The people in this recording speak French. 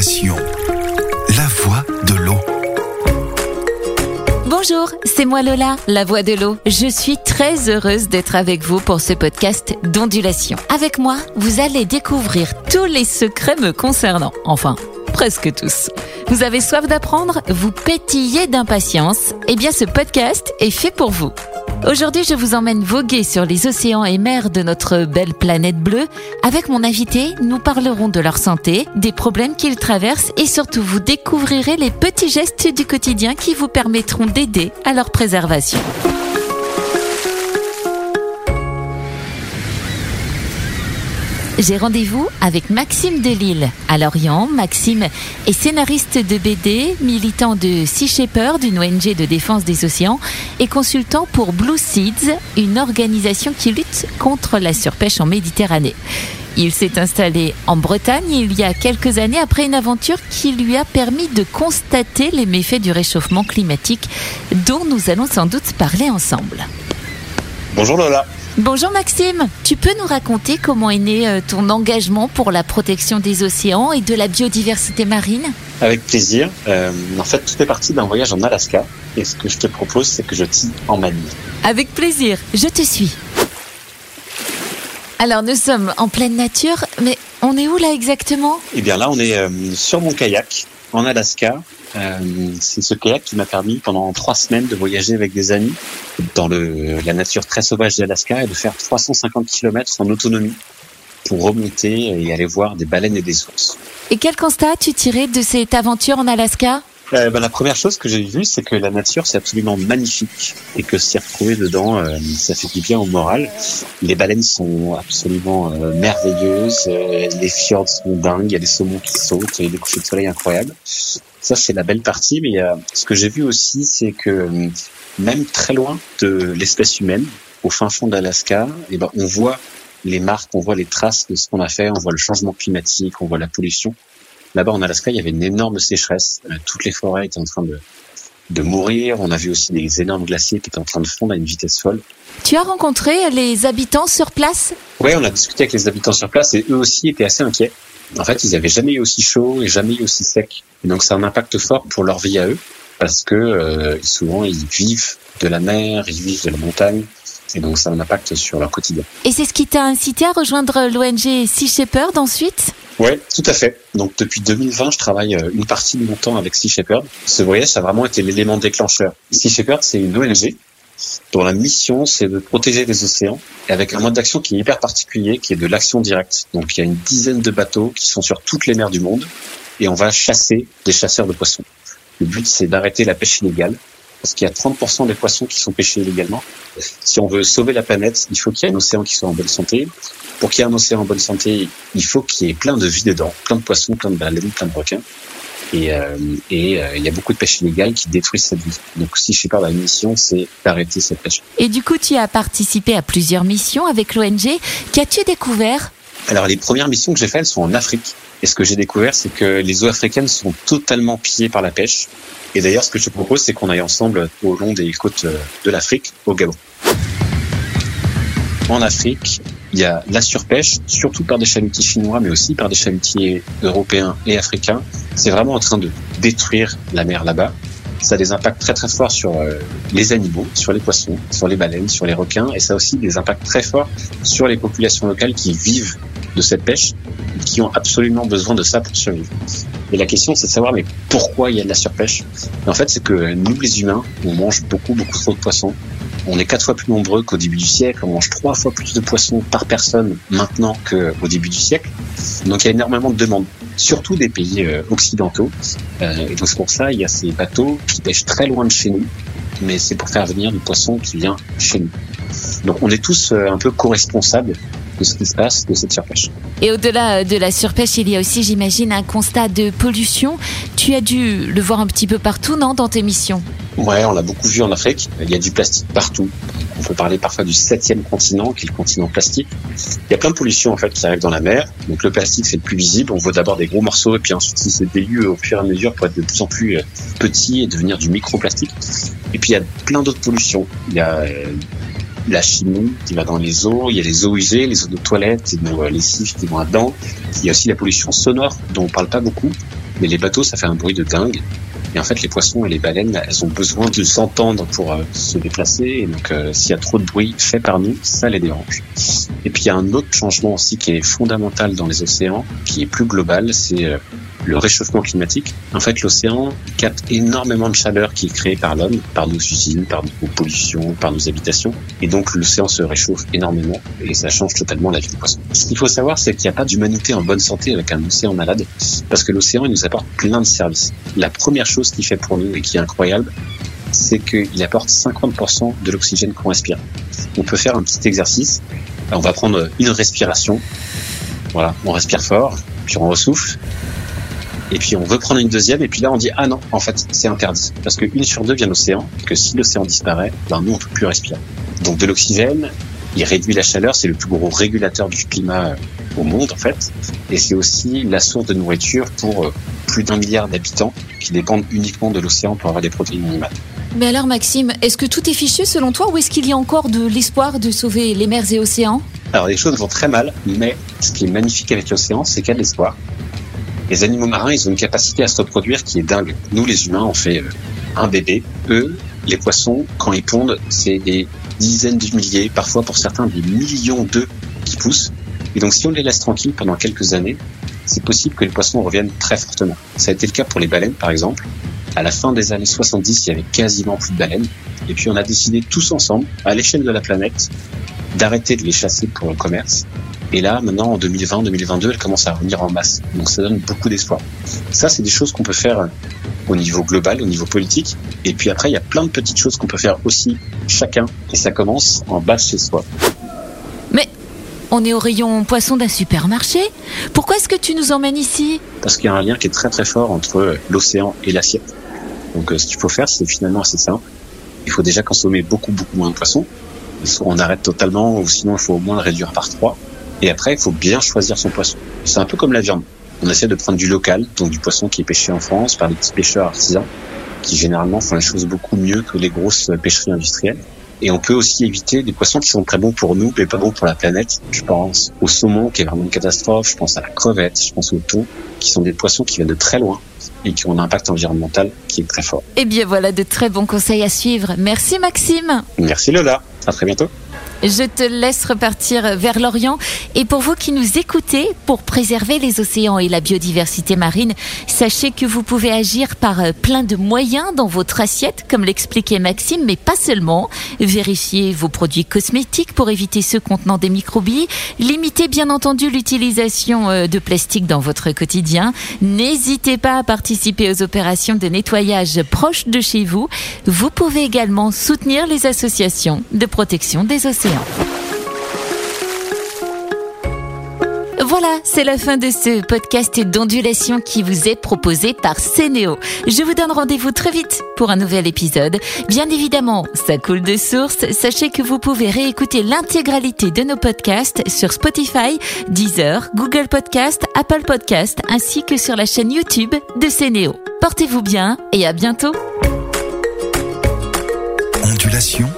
La voix de l'eau. Bonjour, c'est moi Lola, la voix de l'eau. Je suis très heureuse d'être avec vous pour ce podcast d'ondulation. Avec moi, vous allez découvrir tous les secrets me concernant. Enfin, presque tous. Vous avez soif d'apprendre Vous pétillez d'impatience Eh bien, ce podcast est fait pour vous. Aujourd'hui, je vous emmène voguer sur les océans et mers de notre belle planète bleue. Avec mon invité, nous parlerons de leur santé, des problèmes qu'ils traversent et surtout vous découvrirez les petits gestes du quotidien qui vous permettront d'aider à leur préservation. J'ai rendez-vous avec Maxime Delille. À Lorient, Maxime est scénariste de BD, militant de Sea Shepherd, une ONG de défense des océans, et consultant pour Blue Seeds, une organisation qui lutte contre la surpêche en Méditerranée. Il s'est installé en Bretagne il y a quelques années après une aventure qui lui a permis de constater les méfaits du réchauffement climatique dont nous allons sans doute parler ensemble. Bonjour Lola. Bonjour Maxime, tu peux nous raconter comment est né euh, ton engagement pour la protection des océans et de la biodiversité marine? Avec plaisir. Euh, en fait, tout fait partie d'un voyage en Alaska. Et ce que je te propose, c'est que je t'y emmène. Avec plaisir, je te suis. Alors nous sommes en pleine nature, mais on est où là exactement? Eh bien là, on est euh, sur mon kayak en Alaska. Euh, c'est ce kayak qui m'a permis pendant trois semaines de voyager avec des amis dans le, la nature très sauvage d'Alaska et de faire 350 km en autonomie pour remonter et aller voir des baleines et des ours. Et quel constat tu tirais de cette aventure en Alaska? Euh, ben, la première chose que j'ai vue, c'est que la nature, c'est absolument magnifique et que s'y retrouver dedans, euh, ça fait du bien au moral. Les baleines sont absolument euh, merveilleuses, les fjords sont dingues, il y a des saumons qui sautent, il y a des couchers de soleil incroyables. Ça, c'est la belle partie, mais euh, ce que j'ai vu aussi, c'est que euh, même très loin de l'espèce humaine, au fin fond d'Alaska, eh ben, on voit les marques, on voit les traces de ce qu'on a fait, on voit le changement climatique, on voit la pollution. Là-bas en Alaska, il y avait une énorme sécheresse. Euh, Toutes les forêts étaient en train de, de mourir. On a vu aussi des énormes glaciers qui étaient en train de fondre à une vitesse folle. Tu as rencontré les habitants sur place? Ouais, on a discuté avec les habitants sur place et eux aussi étaient assez inquiets. En fait, ils avaient jamais eu aussi chaud et jamais eu aussi sec. Et donc, ça a un impact fort pour leur vie à eux parce que euh, souvent ils vivent de la mer, ils vivent de la montagne. Et donc, ça a un impact sur leur quotidien. Et c'est ce qui t'a incité à rejoindre l'ONG Sea Shepherd ensuite? Ouais, tout à fait. Donc depuis 2020, je travaille euh, une partie de mon temps avec Sea Shepherd. Ce voyage, ça a vraiment été l'élément déclencheur. Sea Shepherd, c'est une ONG dont la mission, c'est de protéger les océans et avec un mode d'action qui est hyper particulier, qui est de l'action directe. Donc il y a une dizaine de bateaux qui sont sur toutes les mers du monde et on va chasser des chasseurs de poissons. Le but, c'est d'arrêter la pêche illégale parce qu'il y a 30% des poissons qui sont pêchés illégalement. Si on veut sauver la planète, il faut qu'il y ait un océan qui soit en bonne santé. Pour qu'il y ait un océan en bonne santé, il faut qu'il y ait plein de vie dedans, plein de poissons, plein de baleines, plein de requins. Et, euh, et euh, il y a beaucoup de pêche illégale qui détruit cette vie. Donc si je sais pas, la mission, c'est d'arrêter cette pêche. Et du coup, tu as participé à plusieurs missions avec l'ONG. Qu'as-tu découvert? Alors les premières missions que j'ai faites, elles sont en Afrique. Et ce que j'ai découvert, c'est que les eaux africaines sont totalement pillées par la pêche. Et d'ailleurs, ce que je te propose, c'est qu'on aille ensemble au long des côtes euh, de l'Afrique, au Gabon. En Afrique, il y a la surpêche, surtout par des chalutiers chinois, mais aussi par des chalutiers européens et africains. C'est vraiment en train de détruire la mer là-bas. Ça a des impacts très très forts sur euh, les animaux, sur les poissons, sur les baleines, sur les requins, et ça a aussi des impacts très forts sur les populations locales qui vivent de cette pêche, qui ont absolument besoin de ça pour survivre. Et la question, c'est de savoir, mais pourquoi il y a de la surpêche? Et En fait, c'est que nous, les humains, on mange beaucoup, beaucoup trop de poissons. On est quatre fois plus nombreux qu'au début du siècle. On mange trois fois plus de poissons par personne maintenant qu'au début du siècle. Donc, il y a énormément de demandes, surtout des pays euh, occidentaux. Euh, et donc, c'est pour ça, il y a ces bateaux qui pêchent très loin de chez nous, mais c'est pour faire venir du poisson qui vient chez nous. Donc, on est tous euh, un peu co-responsables de ce qui se passe de cette surpêche. Et au-delà de la surpêche, il y a aussi, j'imagine, un constat de pollution. Tu as dû le voir un petit peu partout, non, dans tes missions? Ouais, on l'a beaucoup vu en Afrique. Il y a du plastique partout. On peut parler parfois du septième continent, qui est le continent plastique. Il y a plein de pollutions en fait qui arrivent dans la mer. Donc le plastique c'est le plus visible. On voit d'abord des gros morceaux et puis ensuite il se dilue au fur et à mesure pour être de plus en plus euh, petit et devenir du microplastique. Et puis il y a plein d'autres pollutions. Il y a euh, la chimie qui va dans les eaux, il y a les eaux usées, les eaux de toilette euh, lessives qui vont là-dedans. Il y a aussi la pollution sonore dont on parle pas beaucoup. mais les bateaux, ça fait un bruit de dingue. Et en fait, les poissons et les baleines, elles ont besoin de s'entendre pour euh, se déplacer. Et donc, euh, s'il y a trop de bruit fait par nous, ça les dérange. Et puis, il y a un autre changement aussi qui est fondamental dans les océans, qui est plus global, c'est euh, le réchauffement climatique. En fait, l'océan capte énormément de chaleur qui est créée par l'homme, par nos usines, par nos pollutions, par nos habitations. Et donc, l'océan se réchauffe énormément et ça change totalement la vie des poissons. Ce qu'il faut savoir, c'est qu'il n'y a pas d'humanité en bonne santé avec un océan malade parce que l'océan, il nous apporte plein de services. La première chose qu'il fait pour nous et qui est incroyable, c'est qu'il apporte 50% de l'oxygène qu'on respire. On peut faire un petit exercice. On va prendre une respiration. Voilà, on respire fort, puis on ressouffle, et puis on veut prendre une deuxième, et puis là on dit ah non, en fait c'est interdit, parce qu'une sur deux vient de l'océan, que si l'océan disparaît, ben nous on peut plus respirer. Donc de l'oxygène, il réduit la chaleur, c'est le plus gros régulateur du climat euh, au monde en fait, et c'est aussi la source de nourriture pour euh, plus d'un milliard d'habitants qui dépendent uniquement de l'océan pour avoir des protéines animales. Mais alors Maxime, est-ce que tout est fichu selon toi ou est-ce qu'il y a encore de l'espoir de sauver les mers et océans? Alors les choses vont très mal, mais ce qui est magnifique avec l'océan, c'est qu'il y a de l'espoir. Les animaux marins, ils ont une capacité à se reproduire qui est dingue. Nous, les humains, on fait euh, un bébé. Eux, les poissons, quand ils pondent, c'est des dizaines de milliers, parfois pour certains des millions d'œufs qui poussent. Et donc, si on les laisse tranquilles pendant quelques années, c'est possible que les poissons reviennent très fortement. Ça a été le cas pour les baleines, par exemple. À la fin des années 70, il y avait quasiment plus de baleines. Et puis, on a décidé tous ensemble, à l'échelle de la planète, d'arrêter de les chasser pour le commerce et là, maintenant, en 2020-2022, elle commence à revenir en masse. Donc ça donne beaucoup d'espoir. Ça, c'est des choses qu'on peut faire au niveau global, au niveau politique. Et puis après, il y a plein de petites choses qu'on peut faire aussi chacun. Et ça commence en bas chez soi. Mais on est au rayon poisson d'un supermarché. Pourquoi est-ce que tu nous emmènes ici? Parce qu'il y a un lien qui est très très fort entre l'océan et l'assiette. Donc euh, ce qu'il faut faire, c'est finalement assez simple. Il faut déjà consommer beaucoup beaucoup moins de poissons. Soit on arrête totalement, ou sinon il faut au moins le réduire par trois. Et après, il faut bien choisir son poisson. C'est un peu comme la viande. On essaie de prendre du local, donc du poisson qui est pêché en France par des petits pêcheurs artisans, qui généralement font les choses beaucoup mieux que les grosses pêcheries industrielles. Et on peut aussi éviter des poissons qui sont très bons pour nous, mais pas bons pour la planète. Je pense au saumon, qui est vraiment une catastrophe. Je pense à la crevette. Je pense au thon, qui sont des poissons qui viennent de très loin et qui ont un impact environnemental qui est très fort. Eh bien voilà de très bons conseils à suivre. Merci Maxime. Merci Lola. À très bientôt. Je te laisse repartir vers l'Orient. Et pour vous qui nous écoutez, pour préserver les océans et la biodiversité marine, sachez que vous pouvez agir par euh, plein de moyens dans votre assiette, comme l'expliquait Maxime, mais pas seulement. Vérifiez vos produits cosmétiques pour éviter ceux contenant des microbilles. Limitez bien entendu l'utilisation euh, de plastique dans votre quotidien. N'hésitez pas à participer aux opérations de nettoyage proches de chez vous. Vous pouvez également soutenir les associations de protection des océans. Voilà, c'est la fin de ce podcast d'ondulation qui vous est proposé par Cénéo. Je vous donne rendez-vous très vite pour un nouvel épisode. Bien évidemment, ça coule de source. Sachez que vous pouvez réécouter l'intégralité de nos podcasts sur Spotify, Deezer, Google Podcast, Apple Podcast, ainsi que sur la chaîne YouTube de Cénéo. Portez-vous bien et à bientôt. Ondulation